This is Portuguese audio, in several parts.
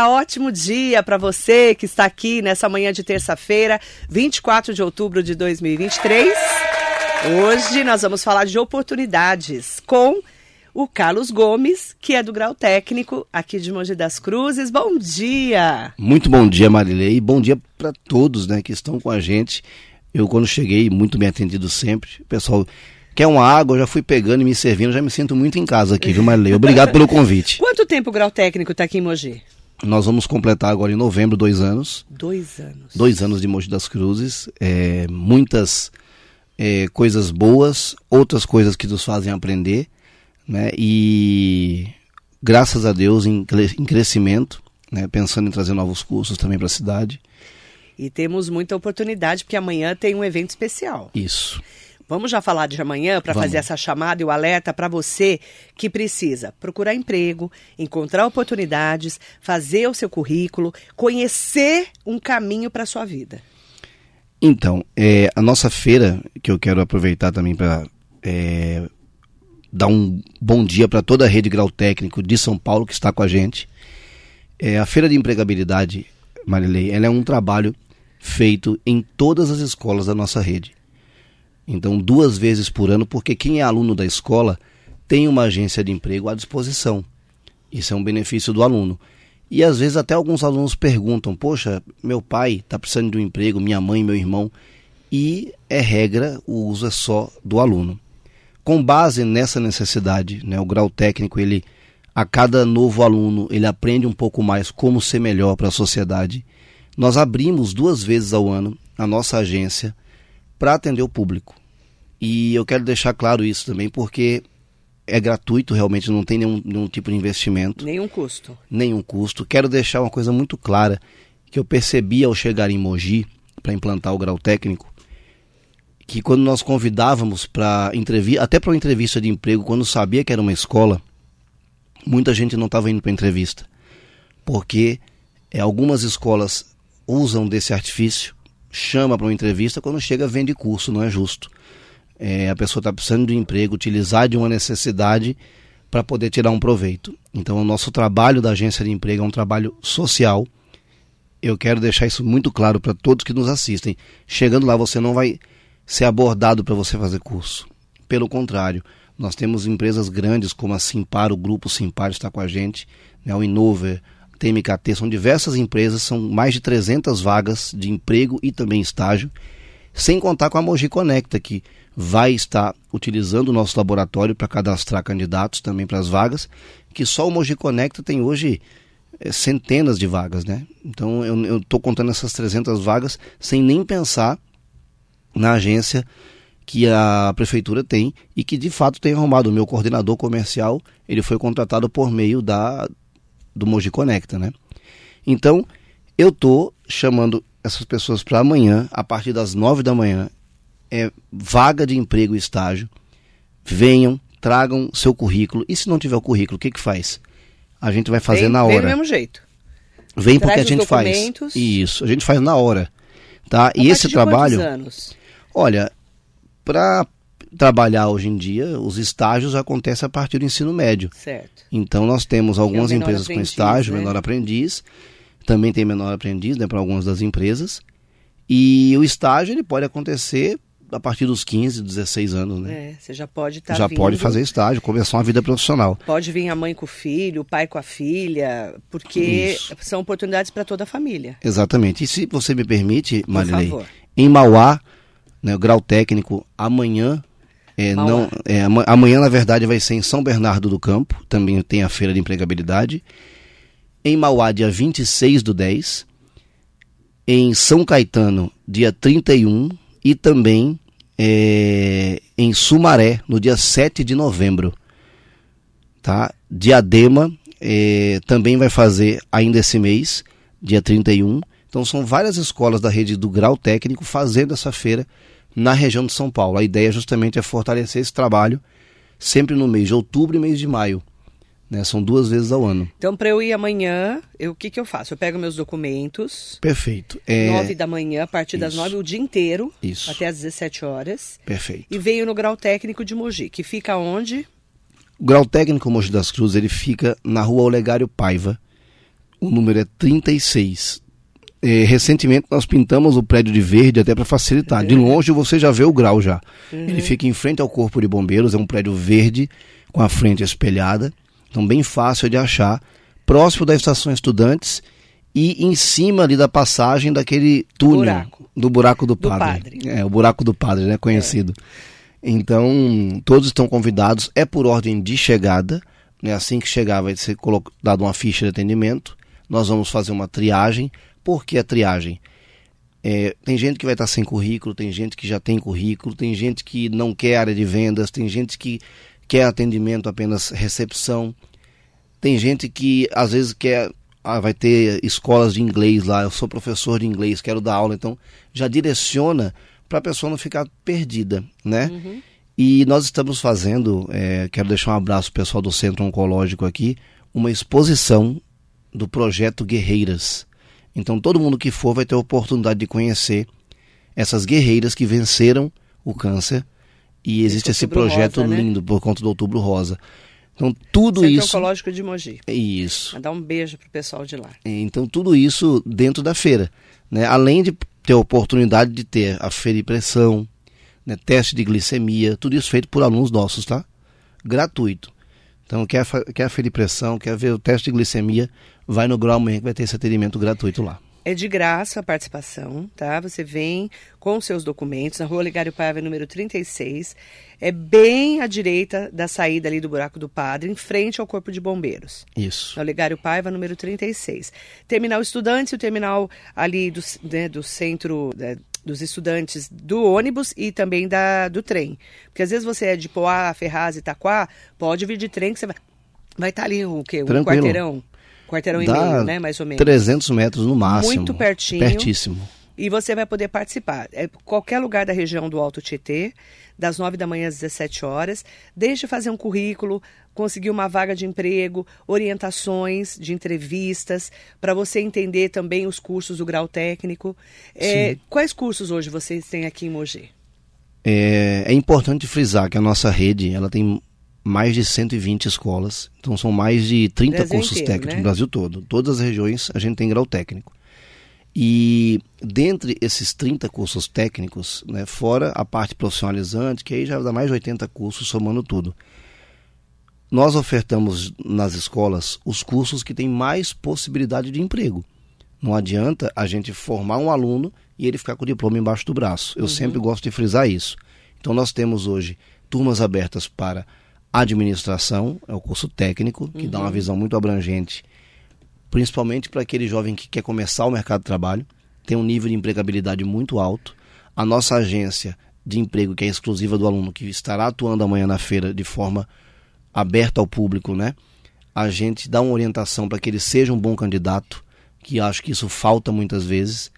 dia, ótimo dia para você que está aqui nessa manhã de terça-feira, 24 de outubro de 2023. Hoje nós vamos falar de oportunidades com o Carlos Gomes, que é do Grau Técnico aqui de Mogi das Cruzes. Bom dia! Muito bom dia, Marilei. Bom dia para todos né, que estão com a gente. Eu, quando cheguei, muito bem atendido sempre. Pessoal, Quer uma água, eu já fui pegando e me servindo, já me sinto muito em casa aqui, viu, Marilei? Obrigado pelo convite. Quanto tempo o grau técnico está aqui em Mogi? Nós vamos completar agora em novembro dois anos. Dois anos. Dois anos de Mogi das Cruzes. É, muitas é, coisas boas, outras coisas que nos fazem aprender. Né? E graças a Deus em, em crescimento, né? pensando em trazer novos cursos também para a cidade. E temos muita oportunidade, porque amanhã tem um evento especial. Isso. Vamos já falar de amanhã para fazer essa chamada e o alerta para você que precisa procurar emprego, encontrar oportunidades, fazer o seu currículo, conhecer um caminho para a sua vida. Então, é, a nossa feira, que eu quero aproveitar também para é, dar um bom dia para toda a rede grau técnico de São Paulo que está com a gente. É, a feira de empregabilidade, Marilei, ela é um trabalho feito em todas as escolas da nossa rede. Então, duas vezes por ano, porque quem é aluno da escola tem uma agência de emprego à disposição. Isso é um benefício do aluno. E às vezes até alguns alunos perguntam: Poxa, meu pai está precisando de um emprego, minha mãe, meu irmão. E é regra, o uso é só do aluno. Com base nessa necessidade, né, o grau técnico, ele a cada novo aluno, ele aprende um pouco mais como ser melhor para a sociedade. Nós abrimos duas vezes ao ano a nossa agência para atender o público. E eu quero deixar claro isso também, porque é gratuito, realmente não tem nenhum, nenhum tipo de investimento. Nenhum custo. Nenhum custo. Quero deixar uma coisa muito clara que eu percebi ao chegar em Mogi para implantar o grau técnico, que quando nós convidávamos para entrevista, até para uma entrevista de emprego, quando sabia que era uma escola, muita gente não estava indo para entrevista, porque é, algumas escolas usam desse artifício, chama para uma entrevista, quando chega vende curso, não é justo é, a pessoa está precisando de um emprego, utilizar de uma necessidade para poder tirar um proveito. Então, o nosso trabalho da agência de emprego é um trabalho social. Eu quero deixar isso muito claro para todos que nos assistem. Chegando lá, você não vai ser abordado para você fazer curso. Pelo contrário, nós temos empresas grandes como a Simpar, o grupo Simpar está com a gente, né, o Innover, TMKT, são diversas empresas, são mais de 300 vagas de emprego e também estágio, sem contar com a Mogi Conecta, que vai estar utilizando o nosso laboratório para cadastrar candidatos também para as vagas, que só o Mogi Conecta tem hoje é, centenas de vagas, né? Então eu estou contando essas 300 vagas sem nem pensar na agência que a prefeitura tem e que de fato tem arrumado. O meu coordenador comercial, ele foi contratado por meio da do Mogi Conecta, né? Então, eu estou chamando essas pessoas para amanhã, a partir das 9 da manhã, é, vaga de emprego e estágio, venham, tragam seu currículo. E se não tiver o currículo, o que, que faz? A gente vai fazer vem, na hora. Vem do mesmo jeito. Vem Traz porque a gente faz. Isso, a gente faz na hora. Tá? A e esse trabalho. Anos? Olha, para trabalhar hoje em dia, os estágios acontecem a partir do ensino médio. Certo. Então nós temos algumas é empresas aprendiz, com estágio, né? menor aprendiz, também tem menor aprendiz, né, para algumas das empresas. E o estágio ele pode acontecer a partir dos 15, 16 anos, né? É, você já pode estar tá Já vindo, pode fazer estágio, começar uma vida profissional. Pode vir a mãe com o filho, o pai com a filha, porque Isso. são oportunidades para toda a família. Exatamente. E se você me permite, Marilei, em Mauá, né, o grau técnico, amanhã é, não, é, amanhã, na verdade, vai ser em São Bernardo do Campo, também tem a feira de empregabilidade. Em Mauá, dia 26 do 10. Em São Caetano, dia 31 e também é, em Sumaré, no dia 7 de novembro. Tá? Diadema é, também vai fazer ainda esse mês, dia 31. Então são várias escolas da rede do grau técnico fazendo essa feira na região de São Paulo. A ideia justamente é fortalecer esse trabalho sempre no mês de outubro e mês de maio. Né? São duas vezes ao ano. Então, para eu ir amanhã, eu, o que, que eu faço? Eu pego meus documentos. Perfeito. É... 9 da manhã, a partir Isso. das 9, o dia inteiro. Isso. Até às 17 horas. Perfeito. E venho no grau técnico de Mogi, que fica onde? O grau técnico Mogi das Cruzes, ele fica na rua Olegário Paiva, O número é 36. É, recentemente nós pintamos o prédio de verde até para facilitar. De longe você já vê o grau já. Uhum. Ele fica em frente ao Corpo de Bombeiros, é um prédio verde com a frente espelhada, então bem fácil de achar, próximo da estação Estudantes e em cima ali da passagem daquele túnel buraco. do buraco do, do padre. padre. É, o buraco do padre, né, conhecido. É. Então, todos estão convidados, é por ordem de chegada, né, assim que chegar vai ser dado uma ficha de atendimento, nós vamos fazer uma triagem. Por que a triagem? É, tem gente que vai estar sem currículo, tem gente que já tem currículo, tem gente que não quer área de vendas, tem gente que quer atendimento apenas recepção, tem gente que às vezes quer ah, vai ter escolas de inglês lá, eu sou professor de inglês, quero dar aula, então já direciona para a pessoa não ficar perdida, né? Uhum. E nós estamos fazendo, é, quero deixar um abraço pessoal do Centro Oncológico aqui, uma exposição do projeto Guerreiras. Então todo mundo que for vai ter a oportunidade de conhecer essas guerreiras que venceram o câncer. E existe esse projeto Rosa, né? lindo por conta do Outubro Rosa. Então, tudo Centro isso. Oncológico de Mogi. Isso. Mandar um beijo pro pessoal de lá. Então, tudo isso dentro da feira. Né? Além de ter a oportunidade de ter a feira de pressão, né? teste de glicemia, tudo isso feito por alunos nossos, tá? Gratuito. Então, quer, quer a feira de pressão, quer ver o teste de glicemia, vai no Grau amanhã que vai ter esse atendimento gratuito lá. É de graça a participação, tá? Você vem com seus documentos na Rua Legário Paiva, número 36. É bem à direita da saída ali do Buraco do Padre, em frente ao Corpo de Bombeiros. Isso. Na Legário Paiva, número 36. Terminal Estudantes e o terminal ali do, né, do centro né, dos estudantes do ônibus e também da, do trem. Porque às vezes você é de Poá, Ferraz, Itaquá, pode vir de trem que você vai vai estar tá ali o quê? Um Tranquilo. quarteirão quarteirão Dá e meio, né, mais ou menos. 300 metros no máximo. Muito pertinho. Pertíssimo. E você vai poder participar. É qualquer lugar da região do Alto Tietê, das 9 da manhã às 17 horas. Desde fazer um currículo, conseguir uma vaga de emprego, orientações de entrevistas, para você entender também os cursos do grau técnico. É, quais cursos hoje vocês têm aqui em Mogi? É, é importante frisar que a nossa rede ela tem mais de 120 escolas. Então são mais de 30 Brasil cursos inteiro, técnicos né? no Brasil todo. Todas as regiões a gente tem grau técnico. E dentre esses 30 cursos técnicos, né, fora a parte profissionalizante, que aí já dá mais de 80 cursos somando tudo. Nós ofertamos nas escolas os cursos que têm mais possibilidade de emprego. Não adianta a gente formar um aluno e ele ficar com o diploma embaixo do braço. Eu uhum. sempre gosto de frisar isso. Então nós temos hoje turmas abertas para administração, é o curso técnico, que uhum. dá uma uhum. visão muito abrangente, principalmente para aquele jovem que quer começar o mercado de trabalho, tem um nível de empregabilidade muito alto. A nossa agência de emprego, que é exclusiva do aluno, que estará atuando amanhã na feira de forma aberta ao público, né? A gente dá uma orientação para que ele seja um bom candidato, que acho que isso falta muitas vezes.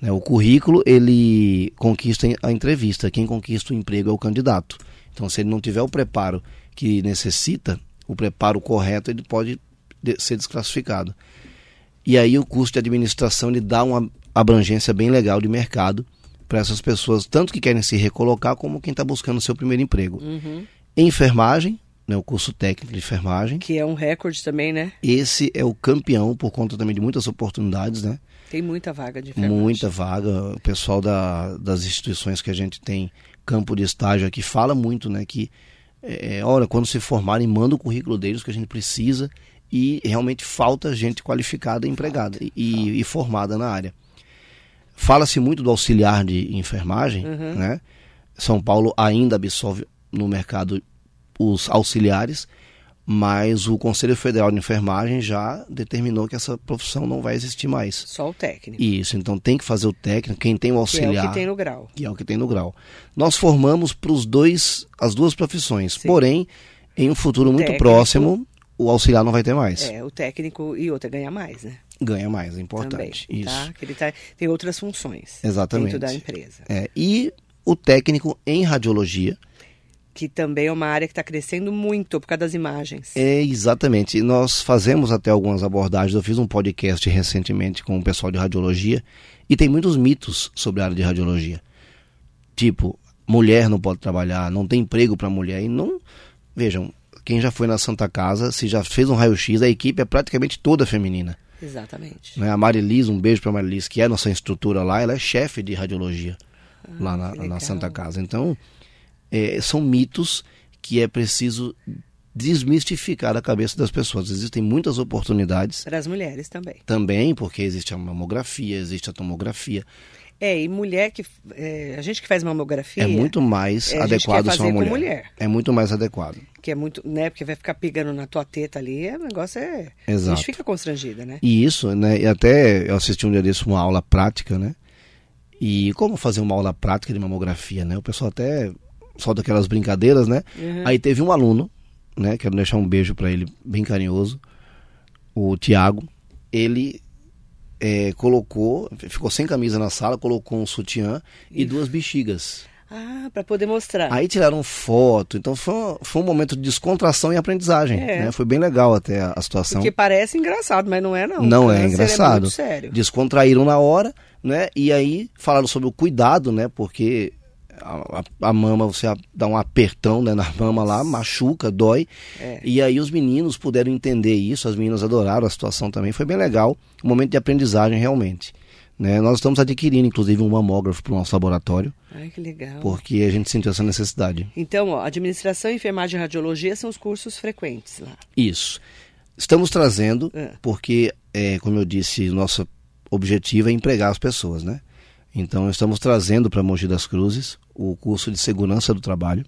Né? O currículo, ele conquista a entrevista, quem conquista o emprego é o candidato. Então, se ele não tiver o preparo que necessita, o preparo correto, ele pode ser desclassificado. E aí o custo de administração ele dá uma abrangência bem legal de mercado para essas pessoas, tanto que querem se recolocar, como quem está buscando o seu primeiro emprego. Uhum. Enfermagem, né, o curso técnico de enfermagem. Que é um recorde também, né? Esse é o campeão por conta também de muitas oportunidades, né? Tem muita vaga de enfermagem. Muita vaga. O pessoal da, das instituições que a gente tem campo de estágio aqui fala muito, né? Que é, olha, quando se formarem, manda o currículo deles que a gente precisa e realmente falta gente qualificada, empregada e, e, formada na área. Fala-se muito do auxiliar de enfermagem, uhum. né? São Paulo ainda absorve no mercado os auxiliares, mas o Conselho Federal de Enfermagem já determinou que essa profissão não vai existir mais. Só o técnico. Isso, então tem que fazer o técnico, quem tem o auxiliar. Que é o que tem no grau. Que é o que tem no grau. Nós formamos para os dois, as duas profissões, Sim. porém, em um futuro o muito técnico, próximo, o auxiliar não vai ter mais. É, o técnico e outra ganha mais, né? Ganha mais, é importante. Também, tá? Isso. Tá? Que ele tá, tem outras funções Exatamente. dentro da empresa. É, e o técnico em radiologia, que também é uma área que está crescendo muito por causa das imagens. É, exatamente. Nós fazemos até algumas abordagens. Eu fiz um podcast recentemente com o pessoal de radiologia e tem muitos mitos sobre a área de radiologia. Tipo, mulher não pode trabalhar, não tem emprego para mulher. E não. Vejam, quem já foi na Santa Casa, se já fez um raio-x, a equipe é praticamente toda feminina. Exatamente. Né? A Marilis, um beijo para a Marilis, que é nossa instrutora lá, ela é chefe de radiologia ah, lá na, na, Santa Casa. Então, é, são mitos que é preciso desmistificar a cabeça das pessoas. Existem muitas oportunidades. Para as mulheres também. Também, porque existe a mamografia, existe a tomografia. É, e mulher que. É, a gente que faz mamografia. É muito mais é, adequado ser uma mulher. mulher. É muito mais adequado. Que é muito. né? Porque vai ficar pegando na tua teta ali, o negócio é. Exato. A gente fica constrangida, né? E isso, né? E até eu assisti um dia desse uma aula prática, né? E como fazer uma aula prática de mamografia, né? O pessoal até solta aquelas brincadeiras, né? Uhum. Aí teve um aluno, né? Quero deixar um beijo para ele, bem carinhoso, o Tiago. Ele é, colocou, ficou sem camisa na sala, colocou um sutiã e duas bexigas. Ah, para poder mostrar. Aí tiraram foto, então foi um, foi um momento de descontração e aprendizagem. É. Né? Foi bem legal até a, a, situação. Porque parece engraçado, mas não é não. Não é engraçado. É sério. Descontraíram na hora, né? E aí falaram sobre o cuidado, né? Porque a, a, mama, você dá um apertão né, na mama lá, machuca, dói. É. E aí os meninos puderam entender isso, as meninas adoraram a situação também. Foi bem legal, um momento de aprendizagem realmente. Né? Nós estamos adquirindo, inclusive, um mamógrafo para o nosso laboratório. Ai, que legal. Porque a gente sentiu essa necessidade. Então, ó, administração, enfermagem e radiologia são os cursos frequentes lá. Isso. Estamos trazendo, é. porque, é, como eu disse, nosso objetivo é empregar as pessoas, né? Então, estamos trazendo para Mogi das Cruzes o curso de segurança do trabalho.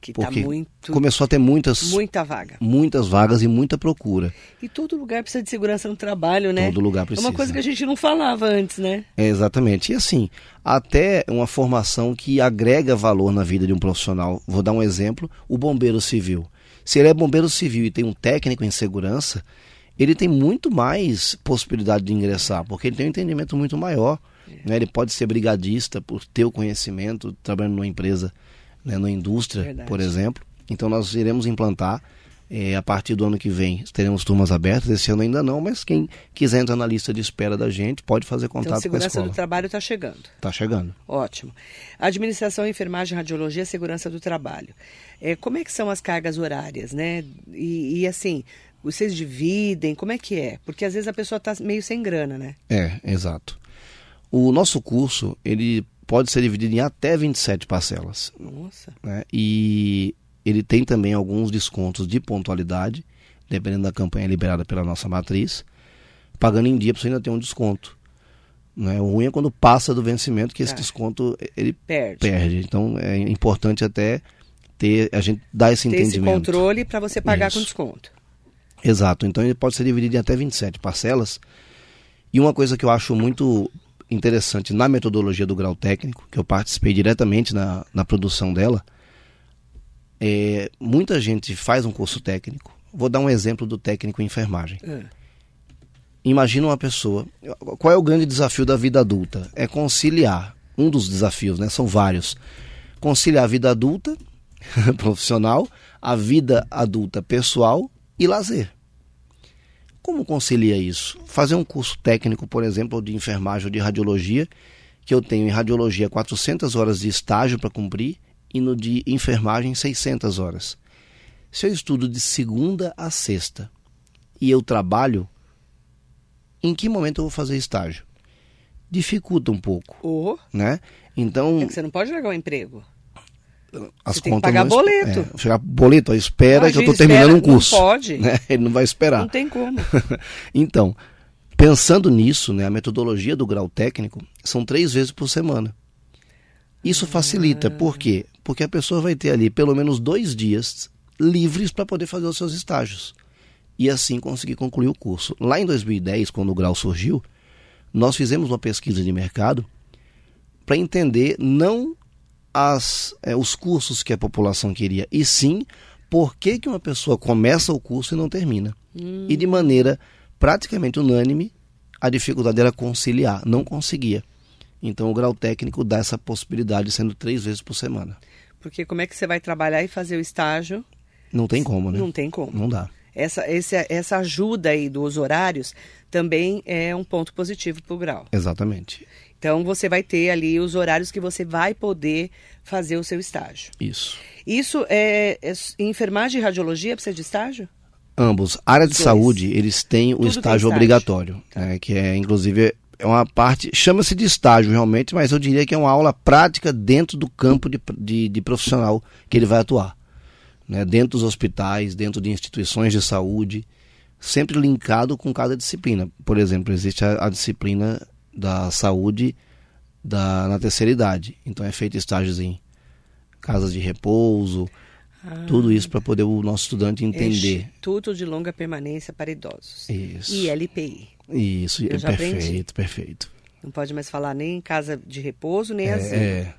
Que tá porque muito, começou a ter muitas muita vaga. Muitas vagas e muita procura. E todo lugar precisa de segurança no trabalho, né? Todo lugar precisa. É uma coisa que a gente não falava antes, né? É, exatamente. E assim, até uma formação que agrega valor na vida de um profissional. Vou dar um exemplo, o bombeiro civil. Se ele é bombeiro civil e tem um técnico em segurança, ele tem muito mais possibilidade de ingressar, porque ele tem um entendimento muito maior. Né? Ele pode ser brigadista por ter o conhecimento, trabalhando numa empresa, né, numa indústria, Verdade. por exemplo. Então nós iremos implantar é, a partir do ano que vem teremos turmas abertas, esse ano ainda não, mas quem quiser entrar na lista de espera da gente pode fazer então, contato então, com a escola. segurança do trabalho está chegando. Está chegando. Ótimo. Administração, enfermagem, radiologia, segurança do trabalho. É, como é que são as cargas horárias, né? E, e, assim, vocês dividem, como é que é? Porque às vezes a pessoa está meio sem grana, né? É, exato. O nosso curso, ele pode ser dividido em até 27 parcelas. Nossa. Né? E ele tem também alguns descontos de pontualidade, dependendo da campanha liberada pela nossa matriz. Pagando em dia, você ainda tem um desconto. Né? O ruim é quando passa do vencimento, que esse é. desconto ele perde. perde. Então é importante até ter a gente dar esse ter entendimento. Esse controle para você pagar Isso. com desconto. Exato. Então ele pode ser dividido em até 27 parcelas. E uma coisa que eu acho muito interessante na metodologia do grau técnico, que eu participei diretamente na, na produção dela, é, muita gente faz um curso técnico. Vou dar um exemplo do técnico em enfermagem. É. Imagina uma pessoa. Qual é o grande desafio da vida adulta? É conciliar. Um dos desafios, né? São vários. Conciliar a vida adulta, profissional, a vida adulta pessoal e lazer. Como concilia isso? Fazer um curso técnico, por exemplo, de enfermagem ou de radiologia, que eu tenho em radiologia 400 horas de estágio para cumprir e no de enfermagem 600 horas. Se eu estudo de segunda a sexta e eu trabalho, em que momento eu vou fazer estágio? Dificulta um pouco, oh. né? Então, é que você não pode largar o emprego as Você contas tem que pagar não, boleto. É, chegar boleto, espera Imagina, que eu estou terminando um curso. Não pode. Né? Ele não vai esperar. Não tem como. então, pensando nisso, né, a metodologia do grau técnico são três vezes por semana. Isso facilita, ah. por quê? Porque a pessoa vai ter ali pelo menos dois dias livres para poder fazer os seus estágios e assim conseguir concluir o curso. Lá em 2010, quando o grau surgiu, nós fizemos uma pesquisa de mercado para entender não as, é, os cursos que a população queria, e sim por que, que uma pessoa começa o curso e não termina. Hum. E de maneira praticamente unânime, a dificuldade era conciliar, não conseguia. Então o grau técnico dá essa possibilidade, sendo três vezes por semana. Porque como é que você vai trabalhar e fazer o estágio? Não tem como, né? Não tem como. Não dá. Essa, esse, essa ajuda aí dos horários também é um ponto positivo para o grau. Exatamente. Então você vai ter ali os horários que você vai poder fazer o seu estágio. Isso. Isso é, é enfermagem e radiologia precisa de estágio? Ambos. Área de Dois. saúde, eles têm o estágio, estágio. obrigatório, Tá. né, que é, inclusive, é uma parte, chama-se de estágio realmente, mas eu diria que é uma aula prática dentro do campo de, de, de profissional que ele vai atuar. Né, dentro dos hospitais, dentro de instituições de saúde, sempre linkado com cada disciplina. Por exemplo, existe a, a disciplina da saúde da, na terceira idade. Então é feito estágios em casas de repouso, Ah, tudo isso para poder o nosso estudante entender. Instituto de Longa Permanência para Idosos. Isso. E LPI. Isso, Eu é já aprendi. perfeito, perfeito. Não pode mais falar nem em casa de repouso, nem asilo. É,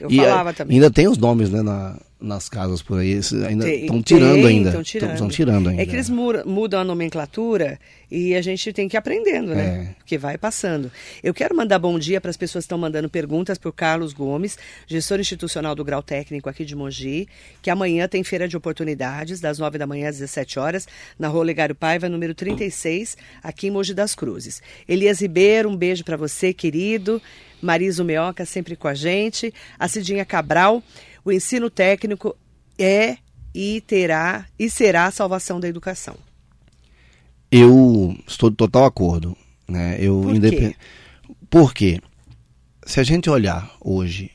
Eu e falava é, também. ainda tem os nomes, né, na- nas casas por aí. ainda estão tirando tem, ainda. tão tirando. Estão tirando ainda. É que eles mu- mudam a nomenclatura e a gente tem que ir aprendendo, né? É. Porque vai passando. Eu quero mandar bom dia para as pessoas que estão mandando perguntas para o Carlos Gomes, gestor institucional do Grau Técnico aqui de Mogi, que amanhã tem feira de oportunidades, das 9 da manhã às 17 horas, na Rua Legário Paiva, número 36, aqui em Mogi das Cruzes. Elias Ribeiro, um beijo para você, querido. Marisa Meoca, sempre com a gente. A Cidinha Cabral, o ensino técnico é e terá e será a salvação da educação. Eu estou de total acordo. Né? Eu Por independ- quê? Se a gente olhar hoje,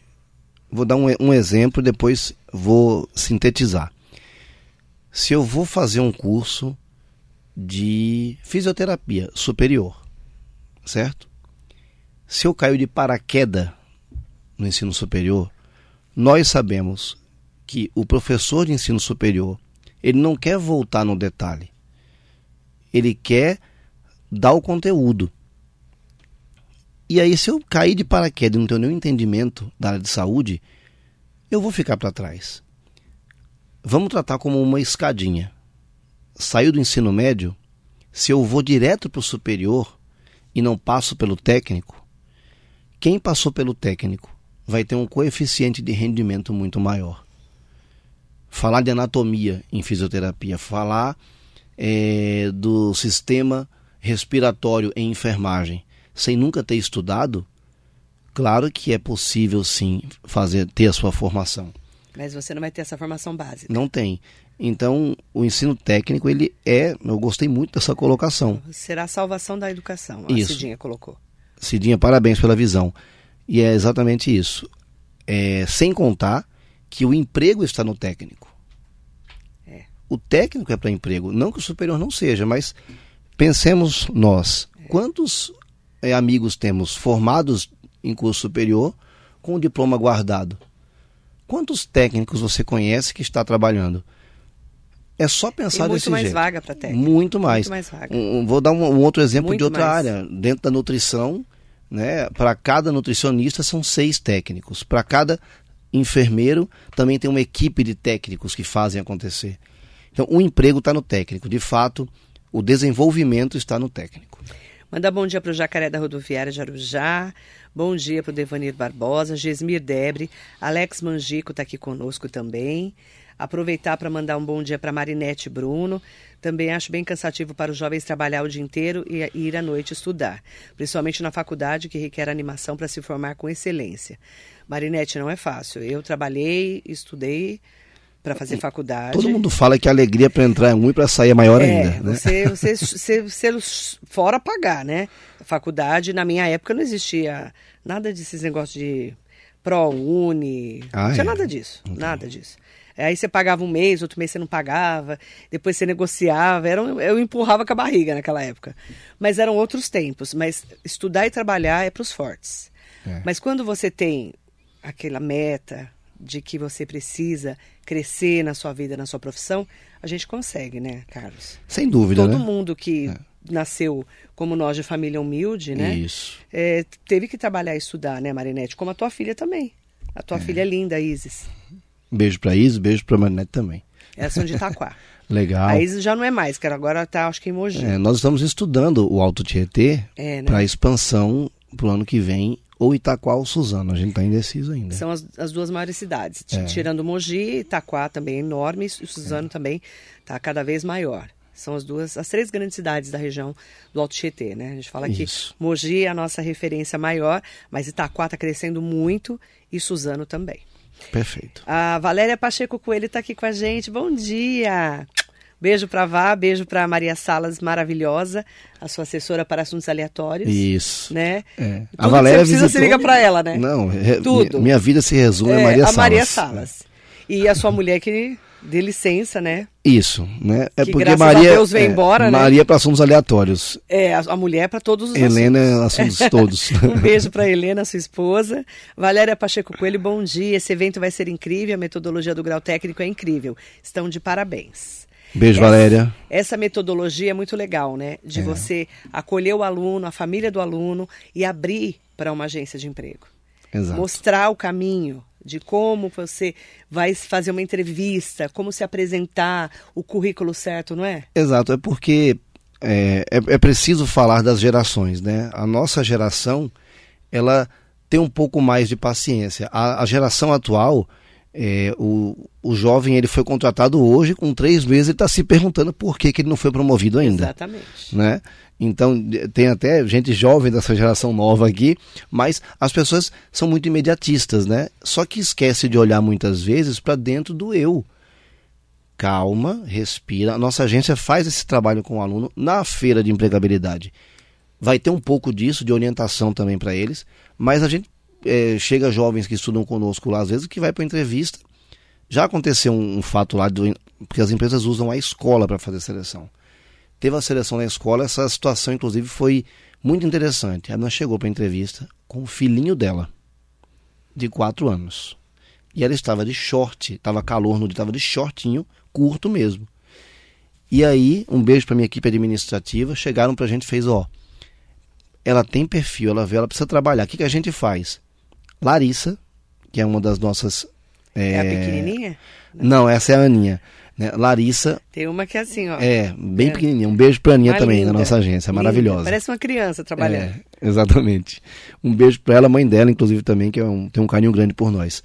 vou dar um, um exemplo, depois vou sintetizar. Se eu vou fazer um curso de fisioterapia superior, certo? Se eu caio de paraquedas no ensino superior, nós sabemos que o professor de ensino superior, ele não quer voltar no detalhe. Ele quer dar o conteúdo. E aí, se eu cair de paraquedas e não tenho nenhum entendimento da área de saúde, eu vou ficar para trás. Vamos tratar como uma escadinha. Saiu do ensino médio, se eu vou direto para o superior e não passo pelo técnico, quem passou pelo técnico vai ter um coeficiente de rendimento muito maior. Falar de anatomia em fisioterapia, falar eh, do sistema respiratório em enfermagem, sem nunca ter estudado, claro que é possível sim fazer ter a sua formação. Mas você não vai ter essa formação básica. Não tem. Então, o ensino técnico, ele é, eu gostei muito dessa colocação. Será a salvação da educação, a Isso. Cidinha colocou. Cidinha, parabéns pela visão. E é exatamente isso. É, sem contar que o emprego está no técnico. É. O técnico é para emprego. Não que o superior não seja, mas pensemos nós. Quantos é, amigos temos formados em curso superior com o diploma guardado? Quantos técnicos você conhece que está trabalhando? É só pensar Tem muito desse mais jeito. vaga para técnico. Muito mais. Muito mais vaga. Um- vou dar um, um outro exemplo Muito de outra mais. área. Dentro da nutrição, né, para cada nutricionista são seis técnicos. Para cada enfermeiro também tem uma equipe de técnicos que fazem acontecer. Então, o emprego está no técnico. De fato, o desenvolvimento está no técnico. Mandar bom dia para o Jacaré da Rodoviária de Arujá. Bom dia para o Devanir Barbosa, Gesmir Debre, Alex Mangico está aqui conosco também. Aproveitar para mandar um bom dia para Marinete Bruno. Também acho bem cansativo para os jovens trabalhar o dia inteiro e ir à noite estudar, principalmente na faculdade que requer animação para se formar com excelência. Marinete, não é fácil. Eu trabalhei, estudei para fazer faculdade. Todo mundo fala que a alegria para entrar é um e para sair é maior É, ainda. Né? você, você, você, você fora pagar, né? Faculdade, na minha época não existia nada desses negócios de ProUni, Ah, não tinha é? nada disso, nada disso. Aí você pagava um mês, outro mês você não pagava, depois você negociava, era, eu empurrava com a barriga naquela época. Mas eram outros tempos, mas estudar e trabalhar é para os fortes. É. Mas quando você tem aquela meta de que você precisa crescer na sua vida, na sua profissão, a gente consegue, né, Carlos? Sem dúvida, Todo né? mundo que É. nasceu como nós de família humilde, né? Isso. é, teve que trabalhar e estudar, né, Marinete? Como a tua filha também. A tua filha é linda, Isis. Beijo para Isa, beijo para Marinete também. Elas são de Itaquá. Legal. a Isis já não é mais, que agora tá, acho que em Mogi. É, nós estamos estudando o Alto Tietê É, né? para expansão para o ano que vem, ou Itaquá ou Suzano. A gente está indeciso ainda. São as, as duas maiores cidades. É. Tirando Mogi, Itaquá também é enorme, e Suzano também está cada vez maior. São as duas, as três grandes cidades da região do Alto Tietê, né? A gente fala Isso. que Mogi é a nossa referência maior, mas Itaquá está crescendo muito e Suzano também. Perfeito. A Valéria Pacheco Coelho está aqui com a gente. Bom dia! Beijo para Vá, beijo para Maria Salas, maravilhosa, a sua assessora para assuntos aleatórios. Isso. Né? É. A Valéria que você precisa, visitou... se liga para ela, né? Não. Tudo. Minha vida se resume é, a Maria a Salas. Maria Salas. E a sua mulher que dê licença, né? Isso, né? É que, porque Maria Deus vem é, embora, né? Maria para assuntos aleatórios. É, a, a mulher para todos os Helena assuntos. assuntos todos. um beijo para Helena, sua esposa. Valéria Pacheco Coelho, bom dia. Esse evento vai ser incrível, a metodologia do grau técnico é incrível. Estão de parabéns. Beijo, essa, Valéria. Essa metodologia é muito legal, né? De é. você acolher o aluno, a família do aluno e abrir para uma agência de emprego. Exato. Mostrar o caminho, de como você vai fazer uma entrevista, como se apresentar, o currículo certo, não é? Exato, é porque é, é, é, preciso falar das gerações, né? A nossa geração, ela tem um pouco mais de paciência. A, a geração atual, é, o, o jovem ele foi contratado hoje, com três meses ele está se perguntando por que, que ele não foi promovido ainda. Exatamente. Né? Então, tem até gente jovem dessa geração nova aqui, mas as pessoas são muito imediatistas, né? Só que esquece de olhar muitas vezes para dentro do eu. Calma, respira. A nossa agência faz esse trabalho com o aluno na feira de empregabilidade. Vai ter um pouco disso, de orientação também para eles, mas a gente é, chega jovens que estudam conosco lá, às vezes, que vai para entrevista. Já aconteceu um, um fato lá, do, porque as empresas usam a escola para fazer seleção teve a seleção na escola, essa situação, inclusive, foi muito interessante. Ela chegou para a entrevista com o filhinho dela, de quatro anos. E ela estava de short, estava calor no dia, estava de shortinho, curto mesmo. E aí, um beijo para minha equipe administrativa, chegaram para a gente fez, ó, ela tem perfil, ela vê, ela precisa trabalhar. O que, que a gente faz? Larissa, que é uma das nossas... É, é a pequenininha? Não, essa é a Aninha. Né? Larissa. Tem uma que é assim, ó. É, bem é. pequenininha. Um beijo pra Aninha também, linda, na nossa agência. Linda. Maravilhosa. Parece uma criança trabalhando. É, exatamente. Um beijo pra ela, mãe dela, inclusive, também, que é um, tem um carinho grande por nós.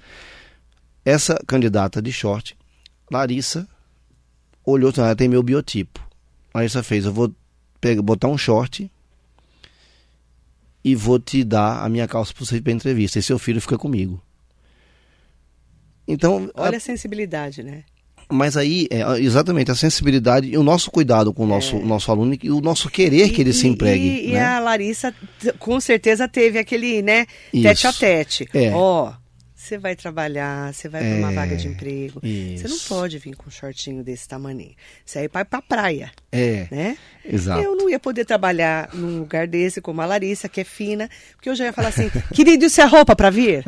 Essa candidata de short, Larissa, olhou, ela tem meu biotipo. Larissa fez, eu vou pegar, botar um short e vou te dar a minha calça para você ir para entrevista. E seu filho fica comigo. Então, olha a, a sensibilidade, né? Mas aí, é, exatamente, a sensibilidade e o nosso cuidado com o nosso, é. nosso aluno e o nosso querer e, que ele se empregue. E, né? e, a Larissa, com certeza, teve aquele, né, Isso. tete a tete. É. Ó, você vai trabalhar, você vai é, para uma vaga de emprego. Isso. Você não pode vir com um shortinho desse tamanho. Você aí vai para praia. É. Né? Exato. Eu não ia poder trabalhar num lugar desse como a Larissa, que é fina, porque eu já ia falar assim, querido, isso é roupa para vir?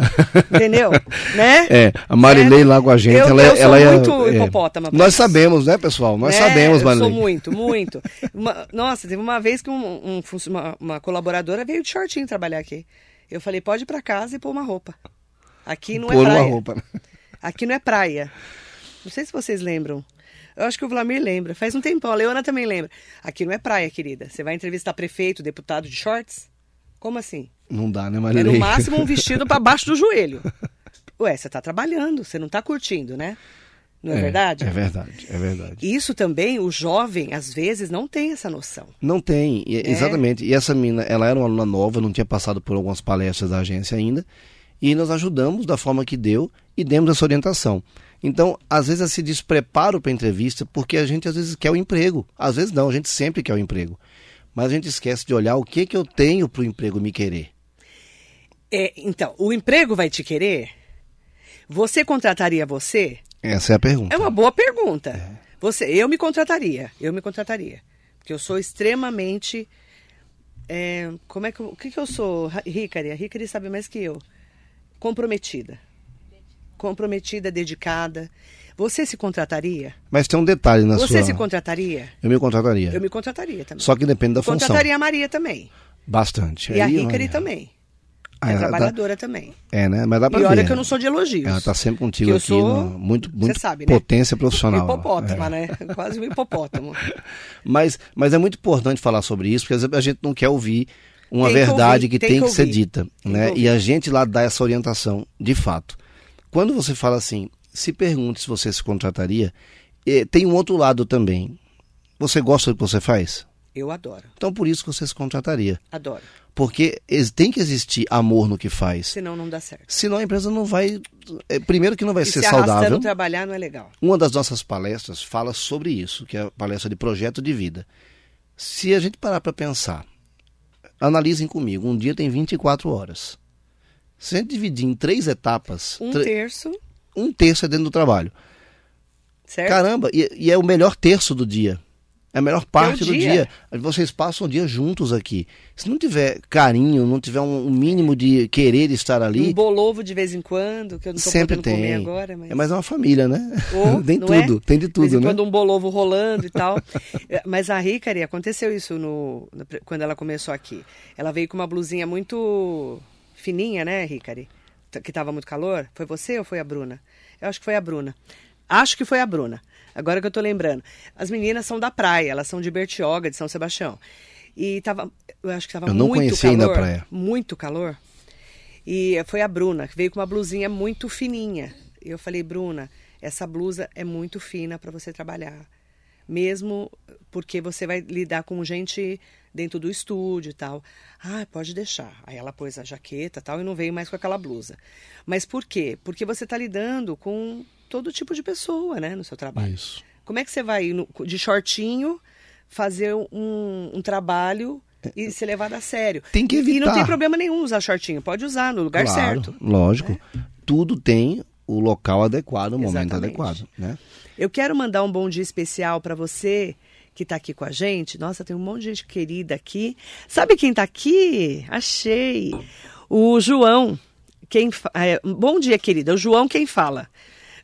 Entendeu? né? É, a Marilei é. lá com a gente, eu, ela, eu ela sou muito é, hipopótama. Nós sabemos, né, pessoal? Nós né? sabemos, Marilei. Eu sou muito, muito. Uma, nossa, teve uma vez que um, um, uma, uma colaboradora veio de shortinho trabalhar aqui. Eu falei, pode ir para casa e pôr uma roupa. Aqui não é Pôr praia. uma roupa. Né? Aqui não é praia. Não sei se vocês lembram. Eu acho que o Vlamir lembra. Faz um tempão. A Leona também lembra. Aqui não é praia, querida. Você vai entrevistar prefeito, deputado de shorts? Como assim? Não dá, né, Maria? É no máximo um vestido para baixo do joelho. Ué, você tá trabalhando, você não tá curtindo, né? Não é, é, verdade? É verdade, é verdade. Isso também, o jovem, às vezes, não tem essa noção. Não tem, é. exatamente. E essa mina, ela era uma aluna nova, não tinha passado por algumas palestras da agência ainda e nós ajudamos da forma que deu e demos essa orientação. Então, às vezes, esse despreparo para a entrevista, porque a gente às vezes quer o emprego. Às vezes não, a gente sempre quer o emprego. Mas a gente esquece de olhar o que, que eu tenho para o emprego me querer. É, então, o emprego vai te querer? Você contrataria você? Essa é a pergunta. É uma boa pergunta. É. Você, eu me contrataria, eu me contrataria. Porque eu sou extremamente. É, como é que o que, que eu sou, Ricari? A Ricari sabe mais que eu comprometida. Comprometida, dedicada. Você se contrataria? Mas tem um detalhe na Você sua... Você se contrataria? Eu me contrataria. Eu me contrataria também. Só que depende da função. Contrataria a Maria também. Bastante. E Aí, a Ricari também. Ah, é trabalhadora tá... também. É, né? Mas dá pra e ver. olha que eu não sou de elogios. Ela tá sempre contigo aqui. Sou... No... Muito, muito sabe, né? potência profissional. Hipopótama, é. né? Quase um hipopótamo. mas, mas é muito importante falar sobre isso, porque a gente não quer ouvir uma tem verdade que, que tem, tem, que, ser dita, tem né? E a gente lá dá essa orientação, de fato. Quando você fala assim, se pergunte se você se contrataria, tem um outro lado também. Você gosta do que você faz? Eu adoro. Então por isso que você se contrataria. Adoro. Porque tem que existir amor no que faz. Senão não dá certo. Senão a empresa não vai. é, primeiro que não vai e ser se saudável. trabalhar não é legal. Uma das nossas palestras fala sobre isso, que é a palestra de projeto de vida. Se a gente parar para pensar, analisem comigo, um dia tem 24 horas. Se a gente dividir em três etapas, Um terço, um terço é dentro do trabalho. certo? Caramba, e, e é o melhor terço do dia. É a melhor parte do dia. dia. Vocês passam o dia juntos aqui. Se não tiver carinho, não tiver um, um mínimo de querer estar ali, Um bolovo de vez em quando, que eu não tô sempre podendo comer tem. agora, mas... É mais uma família, né? Ou, tem não tudo, é? tem de De tudo, em né? quando um bolovo rolando e tal. É, Mas a Ricari, aconteceu isso no, no- quando ela começou aqui. Ela veio com uma blusinha muito fininha, né, Ricari? Que tava muito calor. Foi você ou foi a Bruna? Eu acho que foi a Bruna. Acho que foi a Bruna. Agora que eu tô lembrando. As meninas são da praia, elas são de Bertioga, de São Sebastião. E tava, eu acho que tava Eu não muito conheci calor. ainda a praia. Muito calor. E foi a Bruna, que veio com uma blusinha muito fininha. E eu falei, Bruna, essa blusa é muito fina para você trabalhar. Mesmo porque você vai lidar com gente dentro do estúdio e tal. Ah, pode deixar. Aí ela pôs a jaqueta e tal e não veio mais com aquela blusa. Mas por quê? Porque você está lidando com todo tipo de pessoa, né, no seu trabalho. Isso. Como é que você vai no- de shortinho fazer um, um trabalho e ser levado a sério? Tem que E não evitar. tem problema nenhum usar shortinho, pode usar no lugar claro, certo. Lógico. Tudo tem o local adequado, o momento Exatamente. adequado, né? Eu quero mandar um bom dia especial para você que está aqui com a gente. Nossa, tem um monte de gente querida aqui. Sabe quem está aqui? Achei. O João. Quem fa- é, bom dia, querida. O João quem fala.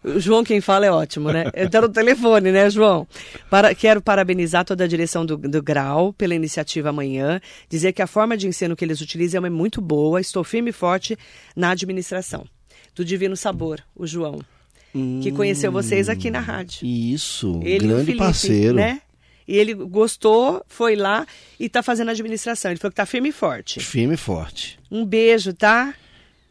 O João quem fala é ótimo, né? Ele tá no telefone, né, João? Para- quero parabenizar toda a direção do, do Grau pela iniciativa amanhã. Dizer que a forma de ensino que eles utilizam é muito boa. Estou firme e forte na administração. Do Divino Sabor, o João. Que conheceu vocês aqui na rádio. Isso, Ele Hum, grande Felipe, parceiro. né? E ele gostou, foi lá e tá fazendo administração. Ele falou que tá firme e forte. Firme e forte. Um beijo, tá?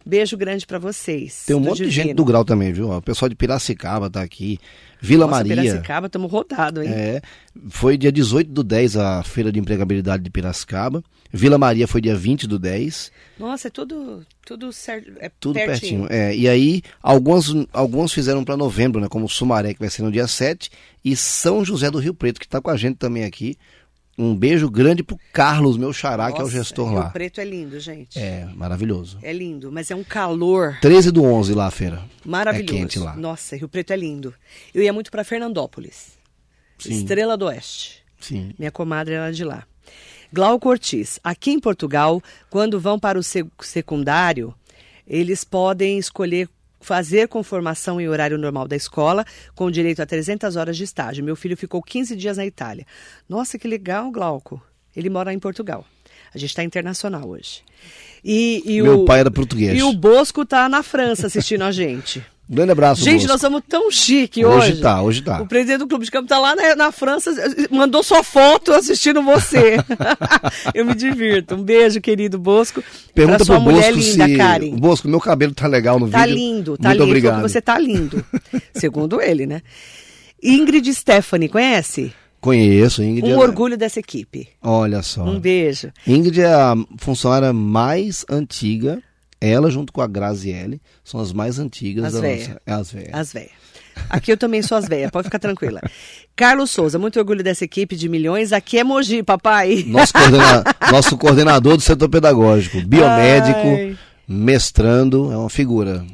Beijo grande pra vocês. Tem um monte de Divino. gente do Grau também, viu? O pessoal de Piracicaba tá aqui. Vila Nossa, Maria. Piracicaba, estamos rodados, hein? É, foi dia 18 do 10 a Feira de Empregabilidade de Piracicaba. Vila Maria foi dia 20 do 10. Nossa, é tudo, tudo certo. É Tudo pertinho. pertinho. É, e aí, alguns, alguns fizeram para novembro, né? Como Sumaré, que vai ser no dia 7. E São José do Rio Preto, que está com a gente também aqui. Um beijo grande pro Carlos, meu xará, que é o Nossa, gestor Rio lá. Preto é lindo, gente. É, maravilhoso. É lindo, mas é um calor 13 do 11 lá a feira. maravilhoso. É quente lá. Nossa, Rio Preto é lindo. Eu ia muito pra Fernandópolis. Sim. Estrela do Oeste. Sim. Minha comadre era de lá. Glauco Ortiz. Aqui em Portugal, quando vão para o sec- secundário, eles podem escolher fazer com formação em horário normal da escola, com direito a 300 horas de estágio. Meu filho ficou 15 dias na Itália. Nossa, que legal, Glauco. Ele mora em Portugal. A gente está internacional hoje. E, e Meu o, pai era português. E o Bosco tá na França assistindo a gente. Grande abraço, Gente, Bosco. nós somos tão chique hoje. Hoje tá, hoje tá. O presidente do Clube de Campo tá lá na, na França, mandou sua foto assistindo você. Eu me divirto. Um beijo, querido Bosco. Pergunta pra sua pro mulher Bosco linda, se... Karen. Bosco, meu cabelo tá legal no Tá vídeo. lindo, tá Muito lindo. Obrigado. você tá lindo. Segundo ele, né? Ingrid Stephanie, conhece? Conheço, Ingrid. Um é- orgulho dessa equipe. Olha só. Um beijo. Ingrid é a funcionária mais antiga. Ela, junto com a Graziele, são as mais antigas As da véia. nossa. É as velhas. As velhas. Aqui eu também sou as velhas, pode ficar tranquila. Carlos Souza, muito orgulho dessa equipe de milhões. Aqui é Mogi, papai. Nosso, coordena- nosso coordenador do setor pedagógico, biomédico, Ai. mestrando, é uma figura.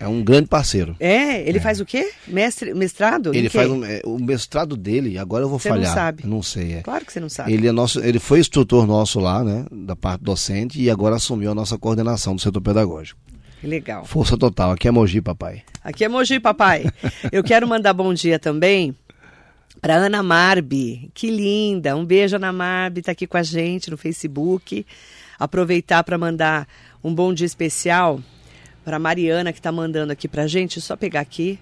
É um grande parceiro. É, ele faz o quê? Mestre, mestrado? Ele faz um- é, o mestrado dele, agora eu vou Você não falhar. sabe. Eu não sei, é. Claro que você não sabe. Ele, é nosso, ele foi instrutor nosso lá, né, da parte docente, e agora assumiu a nossa coordenação do setor pedagógico. Legal. Força total, aqui é Mogi, papai. Aqui é Mogi, papai. Eu quero mandar bom dia também para Ana Marbi. Que linda. Um beijo, Ana Marbi, tá aqui com a gente no Facebook. Aproveitar para mandar um bom dia especial para Mariana, que está mandando aqui para gente. Só pegar aqui.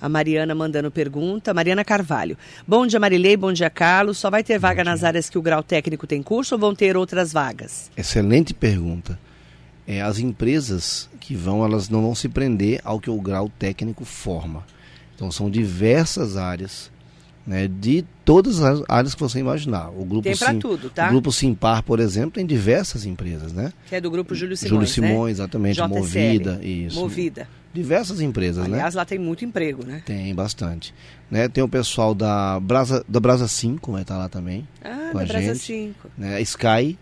A Mariana mandando pergunta. Mariana Carvalho. Bom dia, Marilei. Bom dia, Carlos. Só vai ter vaga nas áreas que o grau técnico tem curso ou vão ter outras vagas? Excelente pergunta. É, as empresas que vão, elas não vão se prender ao que o grau técnico forma. Então são diversas áreas né, de todas as áreas que você imaginar. O grupo Tem Sim- tudo, tá? O grupo Simpar, por exemplo, tem diversas empresas, né? Que é do grupo Júlio Simões, Júlio né? Simões, exatamente, JCL, Movida, isso. Movida. Diversas empresas, né? Aliás, lá tem muito emprego, né? Tem bastante. Né? Tem o pessoal da Brasa, da Brasa 5, vai estar lá também. Ah, da a Brasa gente. 5. Né? Sky,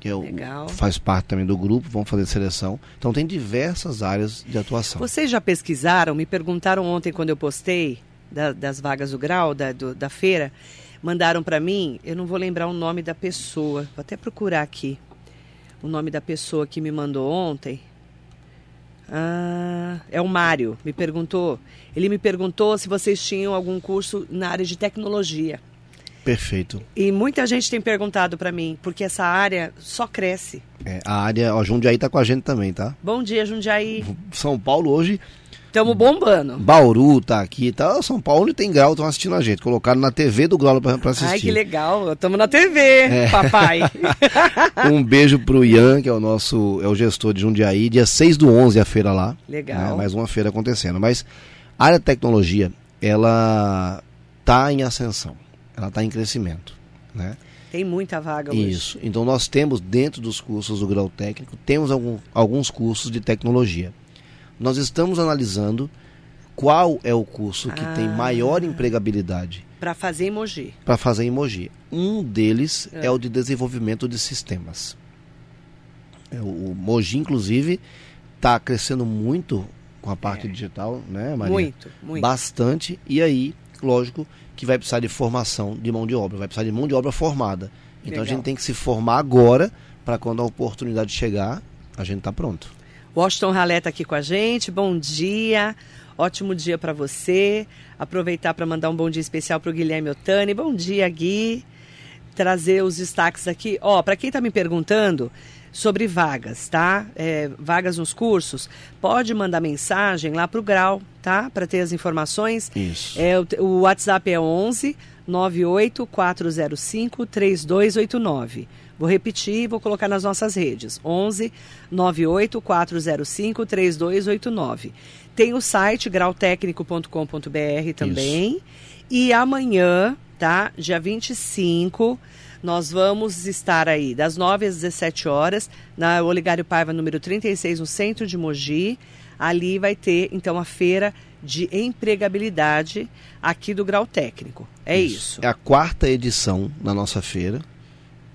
que é o, faz parte também do grupo, vão fazer seleção. Então tem diversas áreas de atuação. Vocês já pesquisaram? Me perguntaram ontem quando eu postei da- das vagas do grau, da, do- da feira. Mandaram para mim, eu não vou lembrar o nome da pessoa. Vou até procurar aqui o nome da pessoa que me mandou ontem. Ah, é o Mário, me perguntou. Ele me perguntou se vocês tinham algum curso na área de tecnologia. Perfeito. E muita gente tem perguntado para mim, porque essa área só cresce. É, a área, ó, Jundiaí tá com a gente também, tá? Bom dia, Jundiaí. São Paulo hoje, Estamos bombando. Bauru tá aqui, tá? São Paulo onde tem grau, estão assistindo a gente. Colocaram na TV do Grau pra, pra assistir. Ai, que legal. Estamos na TV, É. papai. Um beijo pro Ian, que é o nosso, é o gestor de Jundiaí, dia 6 do 11 a feira lá. Legal. né? Mais uma feira acontecendo. Mas a área de tecnologia, ela tá em ascensão, ela tá em crescimento, né? Tem muita vaga hoje. Isso. Então nós temos dentro dos cursos do grau técnico, temos algum, alguns cursos de tecnologia. Nós estamos analisando qual é o curso que tem Ah. maior empregabilidade Para fazer emoji. para fazer em Mogi. Um deles é. É. o de desenvolvimento de sistemas. É, o Mogi, inclusive, está crescendo muito com a parte É. digital, né, Maria? Muito, muito. Bastante. E aí, lógico, que vai precisar de formação de mão de obra, vai precisar de mão de obra formada. Então a Legal. gente tem que se formar agora para quando a oportunidade chegar, a gente tá pronto. Washington Ralé está aqui com a gente. Bom dia. Ótimo dia para você. Aproveitar para mandar um bom dia especial para o Guilherme Otani. Bom dia, Gui. Trazer os destaques aqui. Ó, para quem está me perguntando sobre vagas, tá? É, vagas nos cursos, pode mandar mensagem lá para o Grau, tá? Para ter as informações. Isso. É, o, o WhatsApp é 11 98405 3289. Vou repetir e vou colocar nas nossas redes. 11 98405 3289. Tem o site grautecnico.com.br também. E amanhã, tá? Dia 25, nós vamos estar aí das 9 às 17 horas na Oligário Paiva número 36, no centro de Mogi. Ali vai ter então a feira de empregabilidade aqui do Grau Técnico. É isso. É a quarta edição da nossa feira.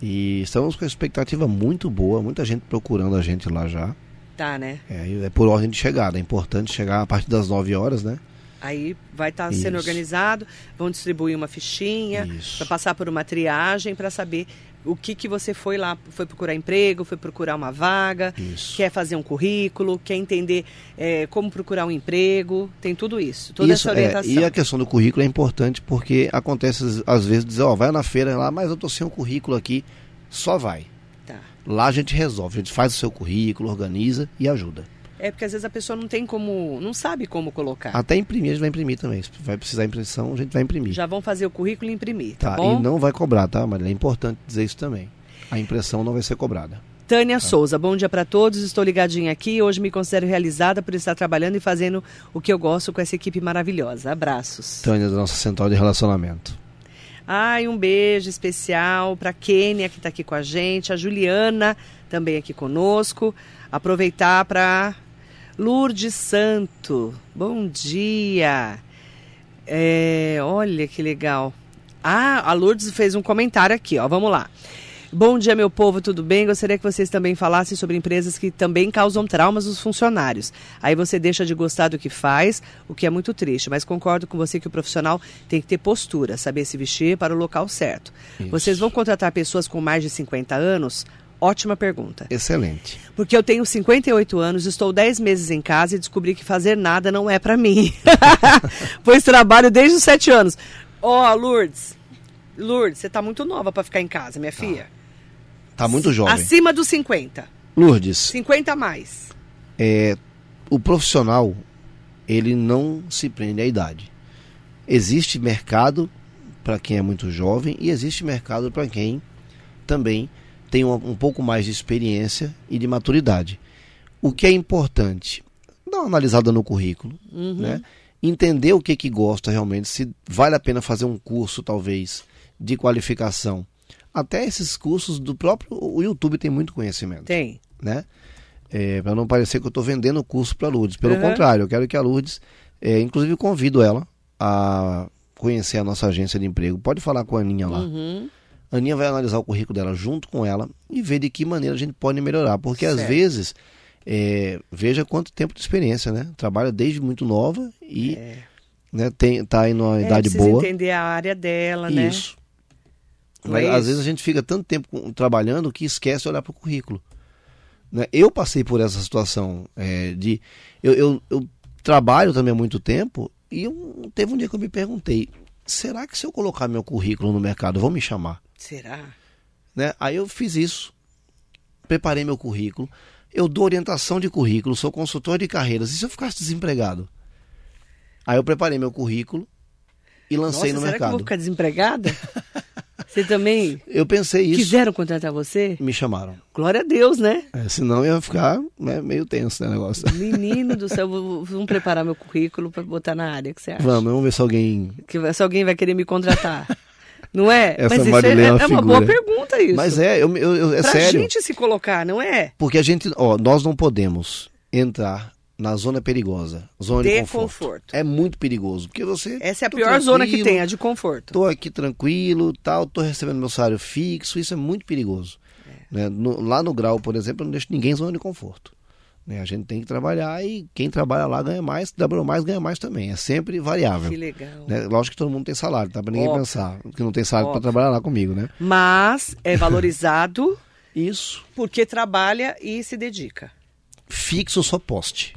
E estamos com a expectativa muito boa, muita gente procurando a gente lá já. Tá, né? É, é por ordem de chegada. É importante chegar a partir das 9 horas, né? Aí vai estar sendo Isso. organizado, vão distribuir uma fichinha para passar por uma triagem para saber o que que você foi lá, foi procurar emprego, foi procurar uma vaga, Isso. quer fazer um currículo, quer entender eh, como procurar um emprego, tem tudo isso, toda Isso, essa é, orientação. e a questão do currículo é importante porque acontece às- às vezes dizer, ó, vai na feira lá, mas eu tô sem um currículo aqui, só vai. Tá. Lá a gente resolve, a gente faz o seu currículo, organiza e ajuda. É porque às vezes a pessoa não tem como, não sabe como colocar. Até imprimir, a gente vai imprimir também. Se vai precisar de impressão, a gente vai imprimir. Já vão fazer o currículo e imprimir, tá, tá? bom? E não vai cobrar, tá, Maria? É importante dizer isso também. A impressão não vai ser cobrada. Tânia Souza, bom dia para todos. Estou ligadinha aqui. Hoje me considero realizada por estar trabalhando e fazendo o que eu gosto com essa equipe maravilhosa. Abraços. Tânia, da nossa central de relacionamento. Ai, um beijo especial para Kênia, que está aqui com a gente, a Juliana, também aqui conosco. Aproveitar para Lourdes Santo, bom dia. É, olha que legal. Ah, a Lourdes fez um comentário aqui, ó. Vamos lá. Bom dia, meu povo, tudo bem? Gostaria que vocês também falassem sobre empresas que também causam traumas nos funcionários. Aí você deixa de gostar do que faz, o que é muito triste, mas concordo com você que o profissional tem que ter postura, saber se vestir para o local certo. Isso. Vocês vão contratar pessoas com mais de 50 anos? Ótima pergunta. Excelente. Porque eu tenho 58 anos, estou 10 meses em casa e descobri que fazer nada não é para mim. pois trabalho desde os 7 anos. Ó, Lourdes. Lourdes, você tá muito nova para ficar em casa, minha filha. Tá muito jovem. Acima dos 50. Lourdes, 50 a mais. é, o profissional, ele não se prende à idade. Existe mercado para quem é muito jovem e existe mercado para quem também tem um, um pouco mais de experiência e de maturidade. O que é importante? Dá uma analisada no currículo, Uhum. né? entender o que que gosta realmente, se vale a pena fazer um curso talvez de qualificação. Até esses cursos do próprio o YouTube tem muito conhecimento. Tem. Né? É, para não parecer que eu estou vendendo o curso para a Lourdes. Pelo Uhum. contrário, eu quero que a Lourdes, é, inclusive convido ela a conhecer a nossa agência de emprego. Pode falar com a Aninha lá. Uhum. A Aninha vai analisar o currículo dela junto com ela e ver de que maneira a gente pode melhorar. Porque às Certo. vezes, é, veja quanto tempo de experiência, né? Trabalha desde muito nova e É. né, tem, tá aí numa É, idade boa. entender a área dela, né? Isso. Mas, é às isso? vezes a gente fica tanto tempo trabalhando que esquece de olhar para o currículo. Né? Eu passei por essa situação é, de. Eu, eu, eu trabalho também há muito tempo e eu- teve um dia que eu me perguntei: será que se eu colocar meu currículo no mercado vão me chamar? Será? Né? Aí eu fiz isso, preparei meu currículo, eu dou orientação de currículo, sou consultor de carreiras. E se eu ficasse desempregado? Aí eu preparei meu currículo e lancei Nossa, no será que eu mercado. vou ficar desempregada? Você também? Eu pensei isso. Quiseram contratar você? Me chamaram. Glória a Deus, né? É, senão ia ficar né, meio tenso né, o negócio. Menino do céu, vamos preparar meu currículo para botar na área que você acha? Vamos, vamos ver se alguém. Que se alguém vai querer me contratar. Não é? Essa Mas isso é, Marilene é uma é uma boa pergunta isso. Mas é, eu, eu- eu- é pra sério. gente se colocar, não é? Porque a gente, ó, nós não podemos entrar na zona perigosa, zona de, De conforto. conforto. É muito perigoso, porque você. Essa é a pior zona que tem, a de conforto. Tô aqui tranquilo, tal, tô recebendo meu salário fixo, isso é muito perigoso. Né? No- lá no grau, por exemplo, eu não deixo ninguém em zona de conforto. Né? A gente tem que trabalhar e quem trabalha lá ganha mais, trabalhou mais, ganha mais também. É sempre variável. Que legal. Né? Lógico que todo mundo tem salário, tá? Pra ninguém Óbvio. pensar que não tem salário para trabalhar lá comigo, né? Mas é valorizado Isso. porque trabalha e se dedica. Fixo só poste,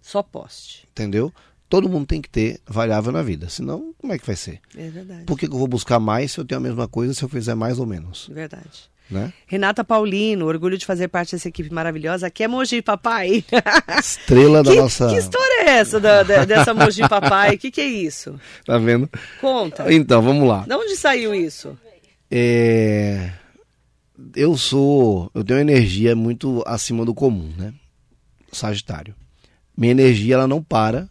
Só poste. entendeu? Todo mundo tem que ter variável na vida, senão como é que vai ser? É verdade. Por que, que eu vou buscar mais se eu tenho a mesma coisa se eu fizer mais ou menos, Verdade. Né? Renata Paulino, orgulho de fazer parte dessa equipe maravilhosa. Aqui é Mogi Papai. Estrela da que, nossa... que história é essa da- da- dessa Mogi Papai? O que, que é isso? Tá vendo? Conta. Então, vamos lá. De onde saiu isso? É... Eu sou... Eu tenho uma energia muito acima do comum, né? Sagitário. Minha energia, ela não para.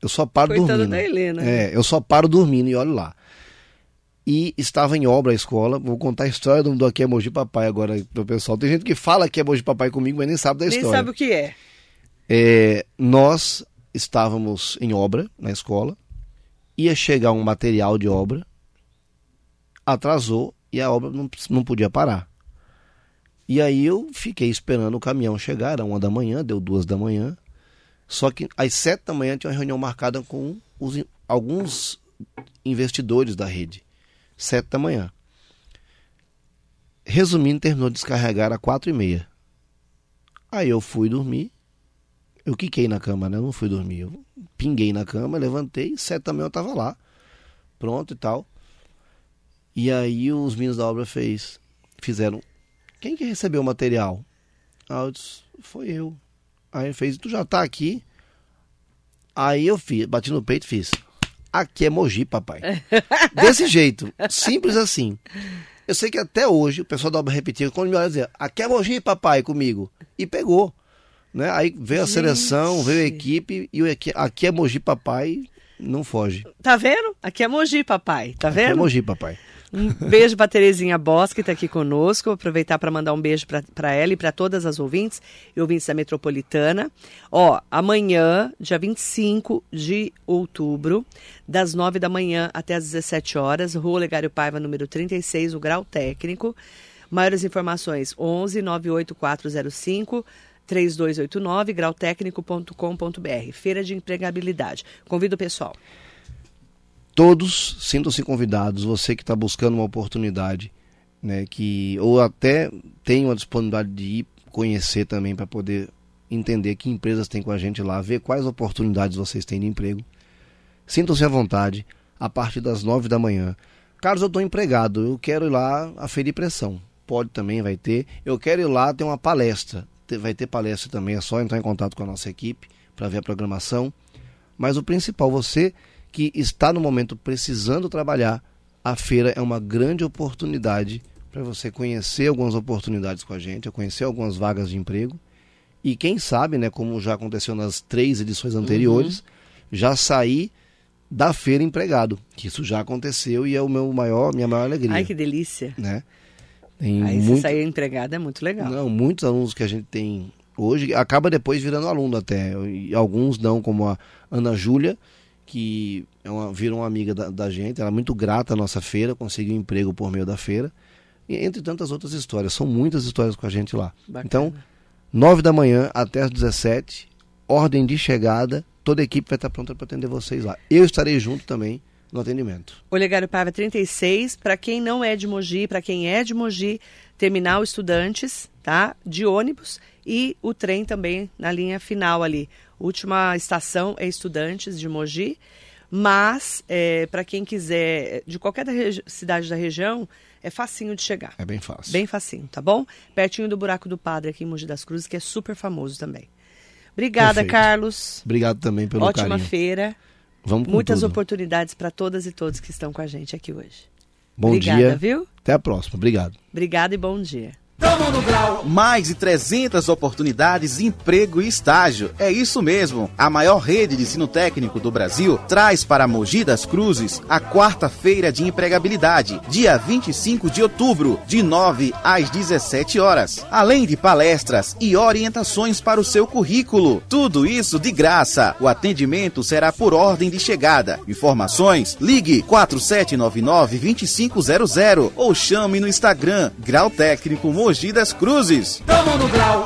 Eu só paro Coitada dormindo. da Helena. É, eu só paro dormindo e olho lá. E estava em obra a escola. Vou contar a história do, do Aqui é Mogi Papai agora pro pessoal. Tem gente que fala que é Mogi Papai comigo, mas nem sabe da Nem história. sabe o que é. É, nós estávamos em obra na escola. Ia chegar um material de obra. Atrasou e a obra não, não podia parar. E aí eu fiquei esperando o caminhão chegar. Era uma da manhã, deu duas da manhã. Só que às sete da manhã tinha uma reunião marcada com os alguns investidores da rede. Sete da manhã. Resumindo, terminou de descarregar às quatro e meia. Aí eu fui dormir. Eu quiquei na cama, né? Eu não fui dormir. Eu pinguei na cama, levantei, sete da manhã eu tava lá. Pronto e tal. E aí os meninos da obra fez, fizeram. Quem que recebeu o material? Ah, eu disse, foi eu. Aí ele fez, tu já tá aqui? Aí eu fiz, bati no peito e fiz. Aqui é Mogi, papai. Desse jeito, simples assim. Eu sei que até hoje o pessoal da obra repetia, quando me olha dizia, aqui é Mogi, papai, comigo. E pegou. Né? Aí veio a Gente. seleção, veio a equipe, e o aqui, aqui é Mogi, papai, não foge. Tá vendo? Aqui é Mogi, papai. Tá Aqui é vendo? Mogi, papai. Um beijo pra Terezinha Bosch, que tá aqui conosco. Aproveitar para mandar um beijo pra ela e pra todas as ouvintes e ouvintes da Metropolitana. Ó, amanhã, dia 25 de outubro, das 9 da manhã até as 17 horas, Rua Legário Paiva, número 36, o grau técnico. Maiores informações: 11 98405 3289 grautécnico.com.br. Feira de empregabilidade. Convido o pessoal. Todos sintam-se convidados. Você que está buscando uma oportunidade, né, que ou até tem uma disponibilidade de ir conhecer também para poder entender que empresas tem com a gente lá, ver quais oportunidades vocês têm de emprego. Sintam-se à vontade a partir das nove da manhã. Carlos, eu estou empregado, eu quero ir lá aferir pressão. Pode também, vai ter. Eu quero ir lá ter uma palestra. Vai ter palestra também, é só entrar em contato com a nossa equipe para ver a programação. Mas o principal, você que está no momento precisando trabalhar, a feira é uma grande oportunidade para você conhecer algumas oportunidades com a gente, conhecer algumas vagas de emprego. E quem sabe, né, como já aconteceu nas três edições anteriores, já sair da feira empregado, que isso já aconteceu e é o meu maior, minha maior alegria. Ai, que delícia. Né? Tem Aí muito... sair empregado é muito legal. Não, muitos alunos que a gente tem hoje acaba depois virando aluno até. E alguns não, como a Ana Júlia, que é uma, virou uma amiga da, da, gente, ela é muito grata à nossa feira, conseguiu um emprego por meio da feira. E entre tantas outras histórias, são muitas histórias com a gente lá. Bacana. Então, nove da manhã até as 17, ordem de chegada, toda a equipe vai estar pronta para atender vocês lá. Eu estarei junto também no atendimento. Olegário Paiva 36, para quem não é de Mogi, para quem é de Mogi, terminal Estudantes, tá? De ônibus e o trem também na linha final ali. Última estação é Estudantes de Mogi, mas é, para quem quiser de qualquer da cidade da região, é facinho de chegar. É bem fácil. Bem facinho, tá bom? Pertinho do Buraco do Padre aqui em Mogi das Cruzes, que é super famoso também. Obrigada, Perfeito. Carlos. Obrigado também pelo Ótima carinho. Ótima feira. Vamos com Muitas tudo. oportunidades para todas e todos que estão com a gente aqui hoje. Bom Obrigada, dia. viu? Até a próxima. Obrigado. Obrigada e bom dia. Tamo no grau. Mais de 300 oportunidades de emprego e estágio. É isso mesmo. A maior rede de ensino técnico do Brasil traz para Mogi das Cruzes a quarta-feira de empregabilidade, dia 25 de outubro, de 9 às 17 horas. Além de palestras e orientações para o seu currículo. Tudo isso de graça. O atendimento será por ordem de chegada. Informações: ligue 4799 2500 ou chame no Instagram Grau Técnico Mogi Mogi das Cruzes. Tamo no grau.